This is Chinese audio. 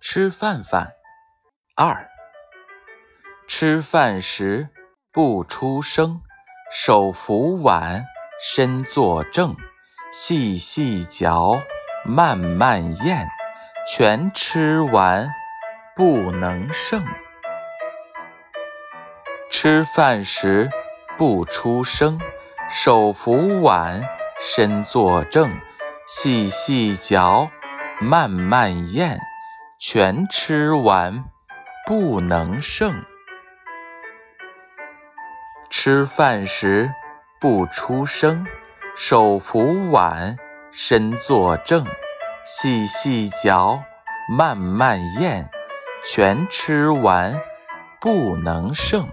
吃饭饭二，吃饭时不出声，手扶碗，身坐正，细细嚼，慢慢咽，全吃完不能剩。吃饭时不出声，手扶碗，身坐正，细细嚼，慢慢咽。全吃完不能剩。吃饭时不出声，手扶碗，身坐正，细细嚼，慢慢咽，全吃完不能剩。